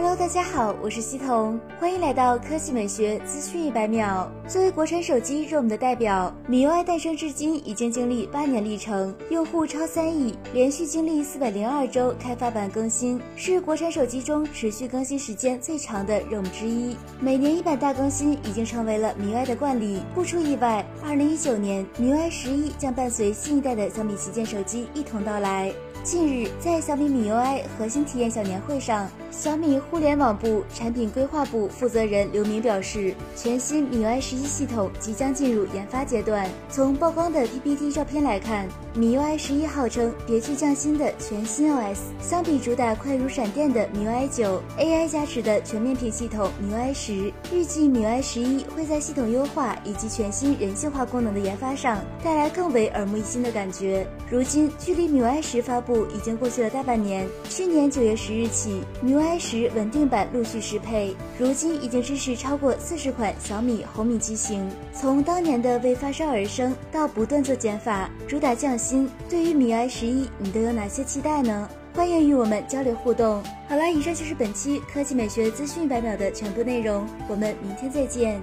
Hello，大家好，我是西彤，欢迎来到科技美学资讯一百秒。作为国产手机 ROM 的代表，米 UI 诞生至今已经经历八年历程，用户超三亿，连续经历四百零二周开发版更新，是国产手机中持续更新时间最长的 ROM 之一。每年一版大更新已经成为了米 UI 的惯例。不出意外，二零一九年米 UI 十一将伴随新一代的小米旗舰手机一同到来。近日，在小米米 UI 核心体验小年会上，小米互联网部产品规划部负责人刘明表示，全新米 UI 十一系统即将进入研发阶段。从曝光的 PPT 照片来看，米 UI 十一号称别具匠心的全新 OS，相比主打快如闪电的米 UI 九，AI 加持的全面屏系统米 UI 十，预计米 UI 十一会在系统优化以及全新人性化功能的研发上带来更为耳目一新的感觉。如今，距离米 UI 十发布。已经过去了大半年。去年九月十日起，MIUI 十稳定版陆续适配，如今已经支持超过四十款小米、红米机型。从当年的为发烧而生，到不断做减法，主打匠心。对于米 i 十一，你都有哪些期待呢？欢迎与我们交流互动。好了，以上就是本期科技美学资讯百秒的全部内容，我们明天再见。